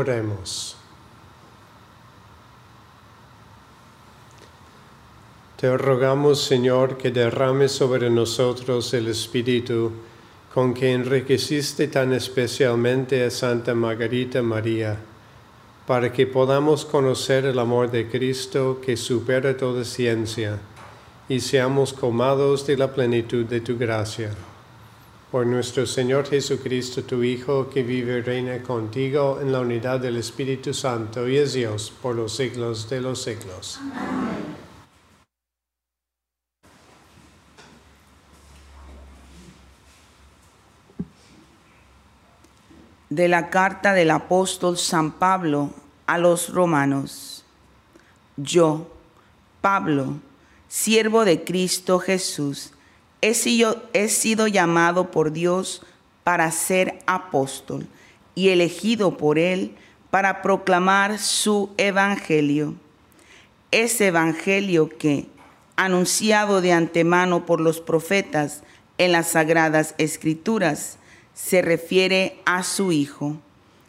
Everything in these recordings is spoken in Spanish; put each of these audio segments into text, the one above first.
Oremos. Te rogamos, Señor, que derrame sobre nosotros el Espíritu con que enriqueciste tan especialmente a Santa Margarita María, para que podamos conocer el amor de Cristo que supera toda ciencia y seamos colmados de la plenitud de tu gracia por nuestro Señor Jesucristo, tu Hijo, que vive y reina contigo en la unidad del Espíritu Santo y es Dios por los siglos de los siglos. Amén. De la carta del apóstol San Pablo a los romanos. Yo, Pablo, siervo de Cristo Jesús, he sido, llamado por Dios para ser apóstol y elegido por Él para proclamar su evangelio. Ese evangelio que, anunciado de antemano por los profetas en las sagradas escrituras, se refiere a su Hijo,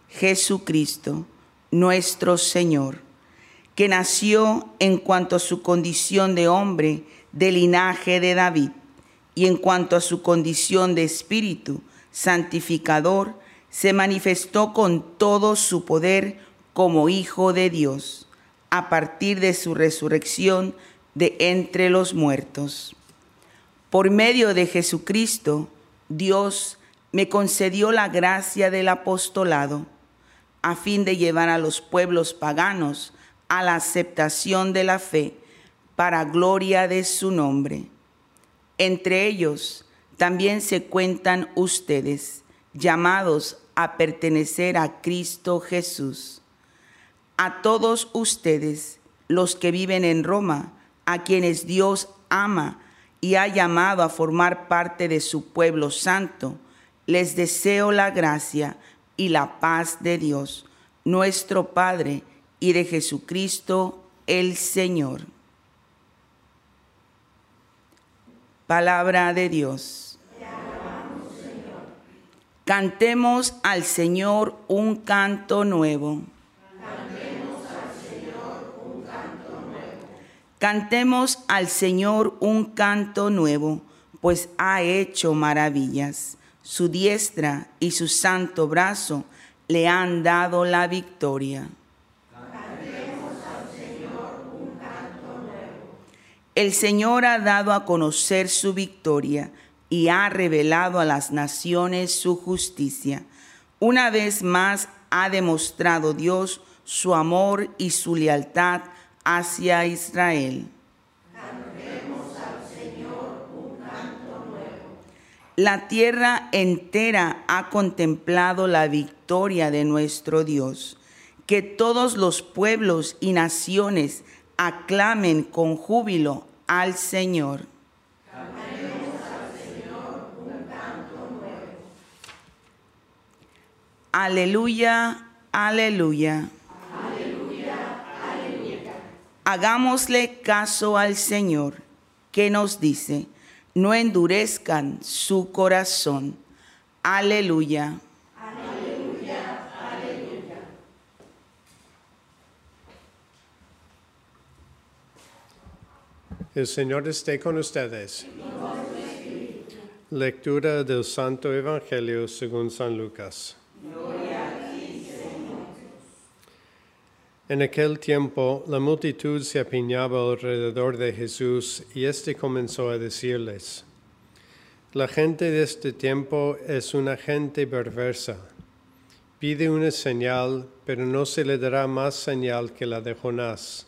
Jesucristo, nuestro Señor, que nació en cuanto a su condición de hombre del linaje de David y en cuanto a su condición de espíritu santificador, se manifestó con todo su poder como Hijo de Dios, a partir de su resurrección de entre los muertos. Por medio de Jesucristo, Dios me concedió la gracia del apostolado a fin de llevar a los pueblos paganos a la aceptación de la fe para gloria de su nombre. Entre ellos también se cuentan ustedes, llamados a pertenecer a Cristo Jesús. A todos ustedes, los que viven en Roma, a quienes Dios ama y ha llamado a formar parte de su pueblo santo, les deseo la gracia y la paz de Dios, nuestro Padre, y de Jesucristo el Señor. Palabra de Dios. Cantemos al Señor un canto nuevo. Cantemos al Señor un canto nuevo, pues ha hecho maravillas. Su diestra y su santo brazo le han dado la victoria. El Señor ha dado a conocer su victoria y ha revelado a las naciones su justicia. Una vez más ha demostrado Dios su amor y su lealtad hacia Israel. La tierra entera ha contemplado la victoria de nuestro Dios. Que todos los pueblos y naciones aclamen con júbilo al Señor. Aleluya, aleluya. Aleluya, aleluya. Hagámosle caso al Señor, que nos dice, no endurezcan su corazón. Aleluya. El Señor esté con ustedes. Lectura del Santo Evangelio según San Lucas. En aquel tiempo la multitud se apiñaba alrededor de Jesús y éste comenzó a decirles, La gente de este tiempo es una gente perversa. Pide una señal, pero no se le dará más señal que la de Jonás.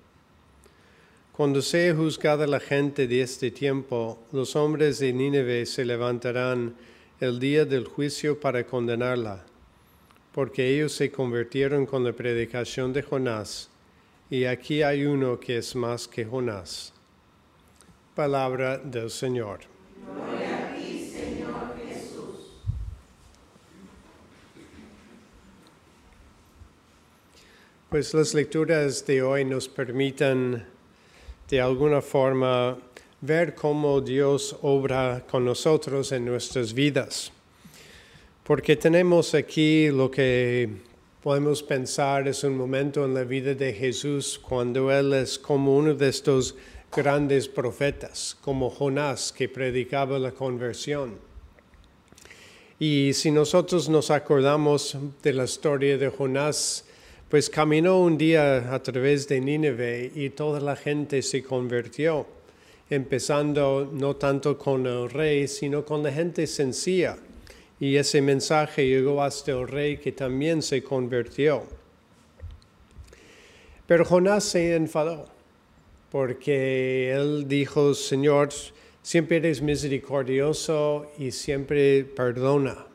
Cuando sea juzgada la gente de este tiempo, los hombres de Nínive se levantarán el día del juicio para condenarla, porque ellos se convirtieron con la predicación de Jonás, y aquí hay uno que es más que Jonás. Palabra del Señor. Pues las lecturas de hoy nos permitan de alguna forma ver cómo Dios obra con nosotros en nuestras vidas. Porque tenemos aquí lo que podemos pensar es un momento en la vida de Jesús cuando Él es como uno de estos grandes profetas, como Jonás que predicaba la conversión. Y si nosotros nos acordamos de la historia de Jonás, pues caminó un día a través de Nínive y toda la gente se convirtió, empezando no tanto con el rey, sino con la gente sencilla. Y ese mensaje llegó hasta el rey que también se convirtió. Pero Jonás se enfadó porque él dijo, Señor, siempre eres misericordioso y siempre perdona.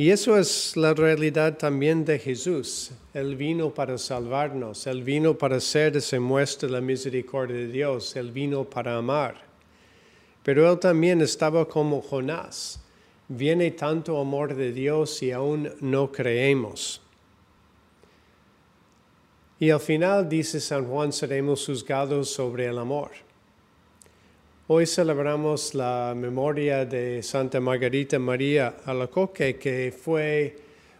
Y eso es la realidad también de Jesús. Él vino para salvarnos, Él vino para hacer se muestra la misericordia de Dios, Él vino para amar. Pero Él también estaba como Jonás. Viene tanto amor de Dios y aún no creemos. Y al final dice San Juan, seremos juzgados sobre el amor. Hoy celebramos la memoria de Santa Margarita María Alacoque, que fue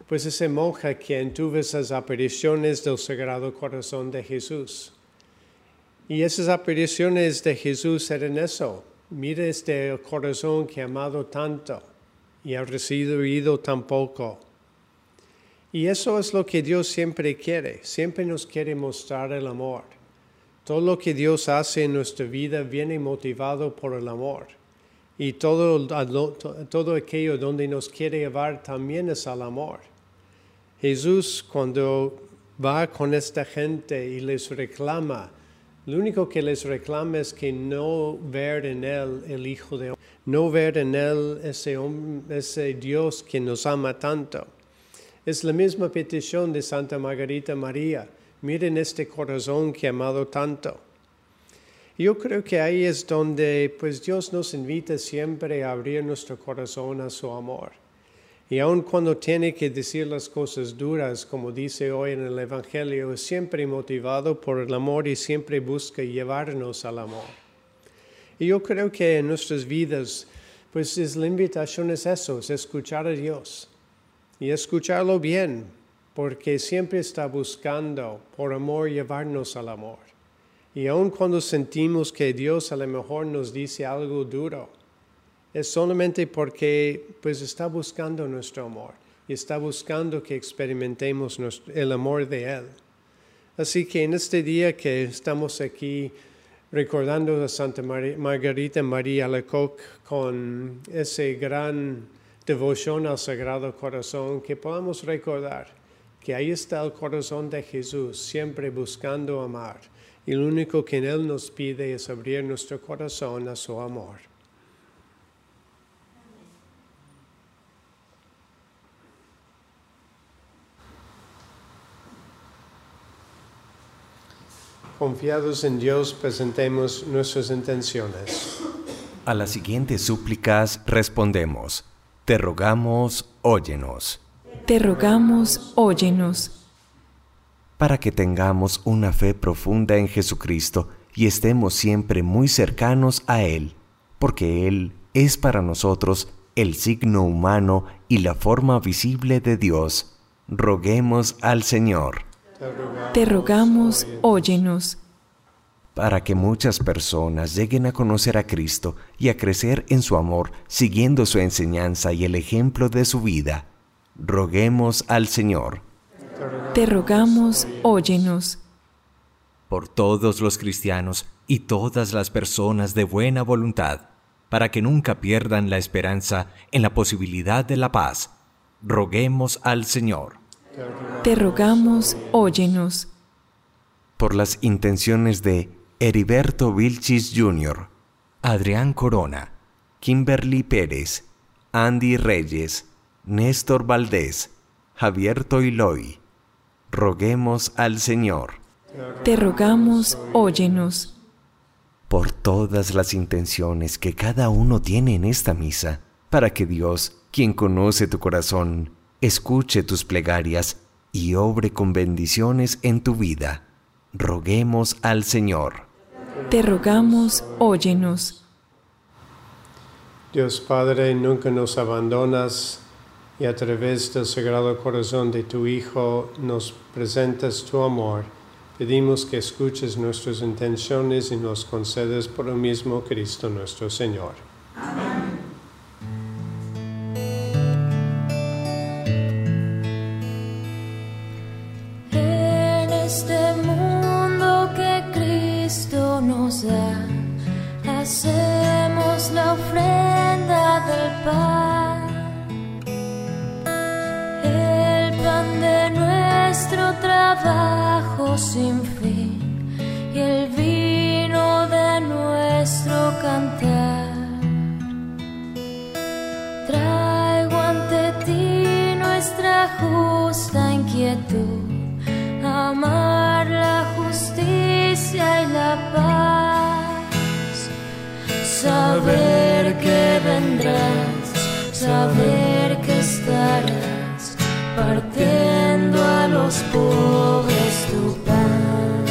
pues esa monja quien tuvo esas apariciones del Sagrado Corazón de Jesús. Y esas apariciones de Jesús eran eso. Mira este corazón que ha amado tanto y ha recibido tan poco. Y eso es lo que Dios siempre quiere. Siempre nos quiere mostrar el amor. Todo lo que Dios hace en nuestra vida viene motivado por el amor. Y todo, aquello donde nos quiere llevar también es al amor. Jesús cuando va con esta gente y les reclama, lo único que les reclama es que no ver en Él el Hijo de Hombre, no ver en Él ese Dios que nos ama tanto. Es la misma petición de Santa Margarita María Miren este corazón que amado tanto. Yo creo que ahí es donde pues Dios nos invita siempre a abrir nuestro corazón a su amor. Y aun cuando tiene que decir las cosas duras, como dice hoy en el Evangelio, es siempre motivado por el amor y siempre busca llevarnos al amor. Y yo creo que en nuestras vidas, pues es la invitación es eso, es escuchar a Dios y escucharlo bien, porque siempre está buscando por amor llevarnos al amor. Y aun cuando sentimos que Dios a lo mejor nos dice algo duro, es solamente porque pues está buscando nuestro amor y está buscando que experimentemos el amor de Él. Así que en este día que estamos aquí recordando a Santa Margarita María Lecoq con ese gran devoción al Sagrado Corazón, que podamos recordar que ahí está el corazón de Jesús, siempre buscando amar. Y lo único que Él nos pide es abrir nuestro corazón a su amor. Confiados en Dios, presentemos nuestras intenciones. A las siguientes súplicas respondemos, te rogamos, óyenos te rogamos, óyenos. Para que tengamos una fe profunda en Jesucristo y estemos siempre muy cercanos a Él, porque Él es para nosotros el signo humano y la forma visible de Dios. Roguemos al Señor. Te rogamos, óyenos. Para que muchas personas lleguen a conocer a Cristo y a crecer en su amor, siguiendo su enseñanza y el ejemplo de su vida roguemos al Señor. Te rogamos, óyenos. Por todos los cristianos y todas las personas de buena voluntad, para que nunca pierdan la esperanza en la posibilidad de la paz, roguemos al Señor. Te rogamos, óyenos. Por las intenciones de Heriberto Vilchis Jr., Adrián Corona, Kimberly Pérez, Andy Reyes, Néstor Valdés, Javier Toiloy, roguemos al Señor. Te rogamos, óyenos. Por todas las intenciones que cada uno tiene en esta misa, para que Dios, quien conoce tu corazón, escuche tus plegarias y obre con bendiciones en tu vida. Roguemos al Señor. Te rogamos, óyenos. Dios Padre, nunca nos abandonas y a través del Sagrado Corazón de tu Hijo nos presentas tu amor. Pedimos que escuches nuestras intenciones y nos concedes por el mismo Cristo nuestro Señor. Trabajo sin fin y el vino de nuestro cantar. Traigo ante ti nuestra justa inquietud, amar la justicia y la paz, saber que vendrás, saber que estarás los pobres tu pan,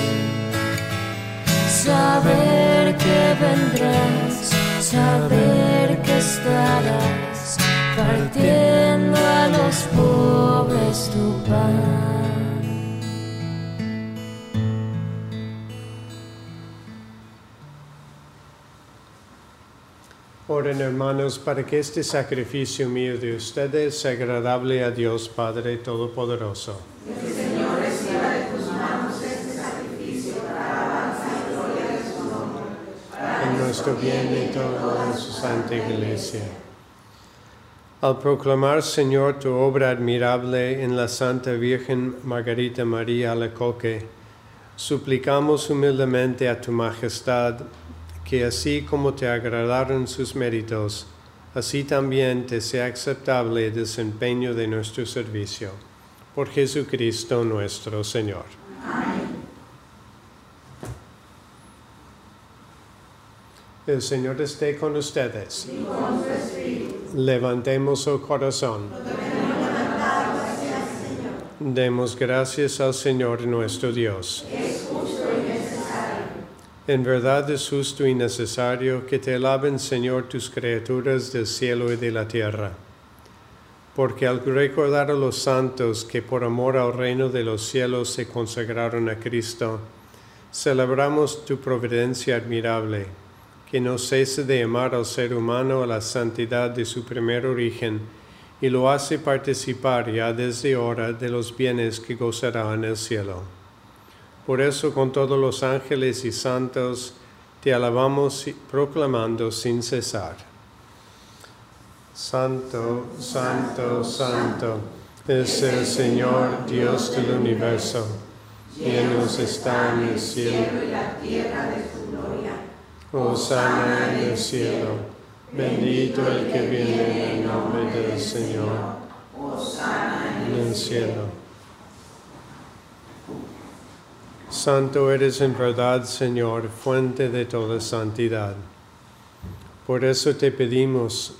saber que vendrás, saber que estarás, partiendo a los pobres tu pan. Oren hermanos para que este sacrificio mío de ustedes sea agradable a Dios Padre Todopoderoso. En nuestro bien y toda su santa iglesia. Al proclamar, Señor, tu obra admirable en la Santa Virgen Margarita María Alacoque, suplicamos humildemente a tu Majestad que así como te agradaron sus méritos, así también te sea aceptable el desempeño de nuestro servicio. Por Jesucristo nuestro Señor. El Señor esté con ustedes. Levantemos el corazón. Demos gracias al Señor nuestro Dios. En verdad es justo y necesario que te alaben, Señor, tus criaturas del cielo y de la tierra. Porque al recordar a los santos que por amor al reino de los cielos se consagraron a Cristo, celebramos tu providencia admirable, que no cese de amar al ser humano a la santidad de su primer origen y lo hace participar ya desde ahora de los bienes que gozará en el cielo. Por eso con todos los ángeles y santos te alabamos proclamando sin cesar. Santo, santo, santo es el Señor Dios del universo. Llenos está en el cielo y la tierra de su gloria. Hosanna en el cielo. Bendito el que viene en el nombre del Señor. Hosanna en el cielo. Santo eres en verdad, Señor, fuente de toda santidad. Por eso te pedimos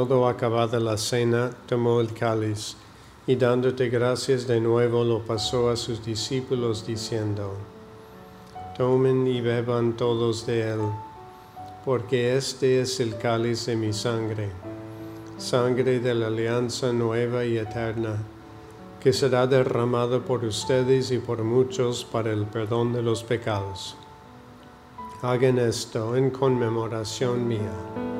Modo, acabada la cena, tomó el cáliz y dándote gracias de nuevo lo pasó a sus discípulos diciendo, Tomen y beban todos de él, porque este es el cáliz de mi sangre, sangre de la alianza nueva y eterna, que será derramada por ustedes y por muchos para el perdón de los pecados. Hagan esto en conmemoración mía.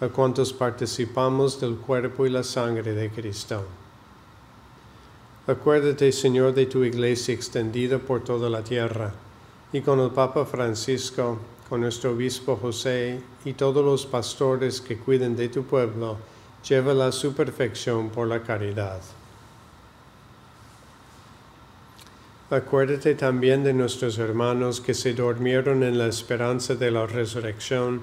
a cuantos participamos del cuerpo y la sangre de Cristo. Acuérdate, Señor, de tu iglesia extendida por toda la tierra, y con el Papa Francisco, con nuestro obispo José y todos los pastores que cuiden de tu pueblo, llévala a su perfección por la caridad. Acuérdate también de nuestros hermanos que se durmieron en la esperanza de la resurrección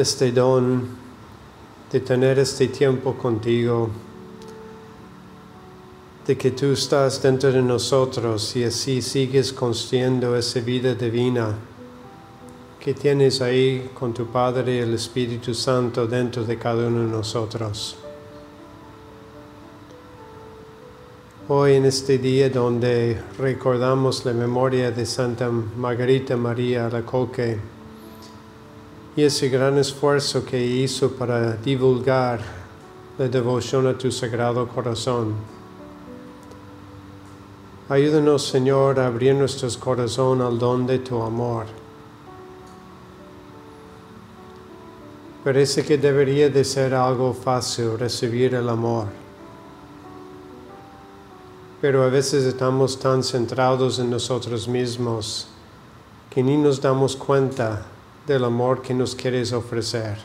este don de tener este tiempo contigo, de que tú estás dentro de nosotros y así sigues construyendo esa vida divina que tienes ahí con tu Padre y el Espíritu Santo dentro de cada uno de nosotros. Hoy en este día donde recordamos la memoria de Santa Margarita María Alacoque y ese gran esfuerzo que hizo para divulgar la devoción a tu sagrado corazón. Ayúdanos, Señor, a abrir nuestros corazones al don de tu amor. Parece que debería de ser algo fácil recibir el amor pero a veces estamos tan centrados en nosotros mismos que ni nos damos cuenta del amor que nos quieres ofrecer.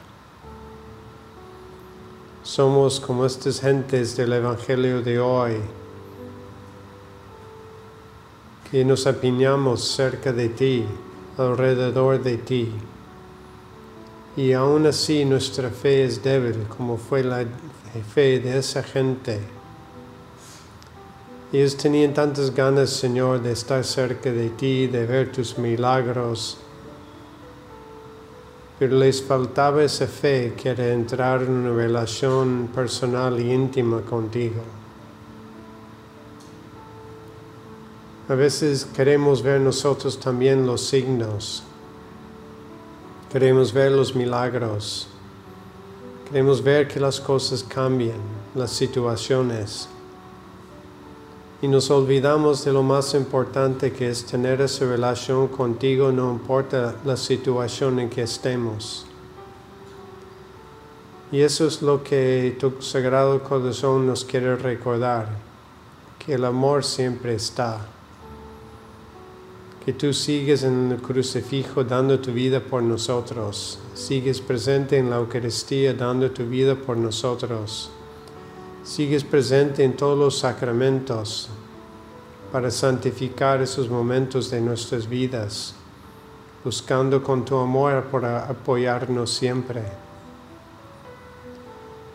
Somos como estas gentes del Evangelio de hoy, que nos apiñamos cerca de ti, alrededor de ti, y aún así nuestra fe es débil, como fue la fe de esa gente. Ellos tenían tantas ganas, Señor, de estar cerca de ti, de ver tus milagros, pero les faltaba esa fe que era entrar en una relación personal y íntima contigo. A veces queremos ver nosotros también los signos, queremos ver los milagros, queremos ver que las cosas cambian, las situaciones y nos olvidamos de lo más importante que es tener esa relación contigo, no importa la situación en que estemos. Y eso es lo que tu sagrado corazón nos quiere recordar, que el amor siempre está, que tú sigues en el crucifijo dando tu vida por nosotros, sigues presente en la Eucaristía dando tu vida por nosotros sigues presente en todos los sacramentos para santificar esos momentos de nuestras vidas, buscando con tu amor para apoyarnos siempre.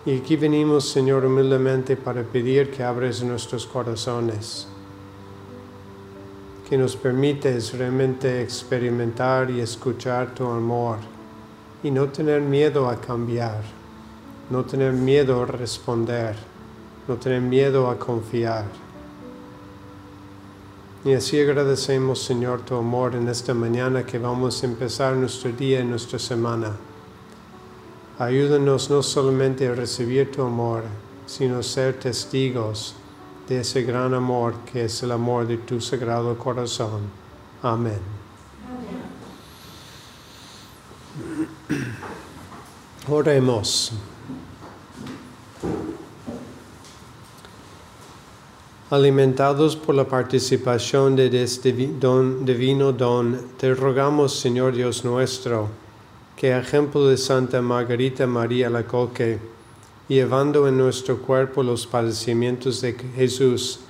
Y aquí venimos, Señor, humildemente para pedir que abres nuestros corazones, que nos permites realmente experimentar y escuchar tu amor y no tener miedo a cambiar, no tener miedo a responder no tener miedo a confiar. Y así agradecemos, Señor, tu amor en esta mañana que vamos a empezar nuestro día y nuestra semana. Ayúdanos no solamente a recibir tu amor, sino ser testigos de ese gran amor que es el amor de tu sagrado corazón. Amén. Oremos. Alimentados por la participación de este don, divino don, te rogamos, Señor Dios nuestro, que a ejemplo de Santa Margarita María Lacoque, llevando en nuestro cuerpo los padecimientos de Jesús,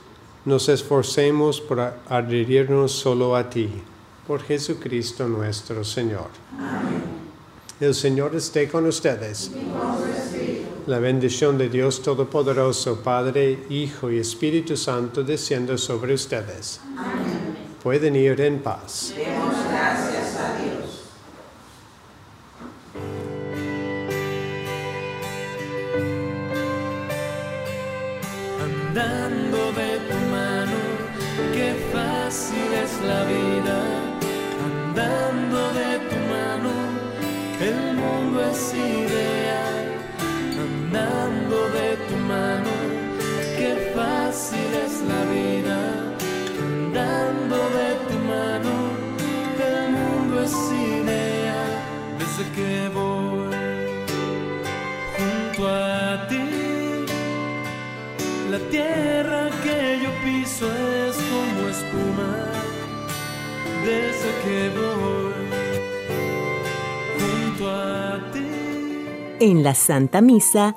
nos esforcemos por adherirnos solo a ti, por Jesucristo nuestro Señor. El Señor esté con ustedes. La bendición de Dios Todopoderoso, Padre, Hijo y Espíritu Santo, descienda sobre ustedes. Pueden ir en paz. Que voy junto a ti. La tierra que yo piso es como espuma desde que voy junto a ti. En la Santa Misa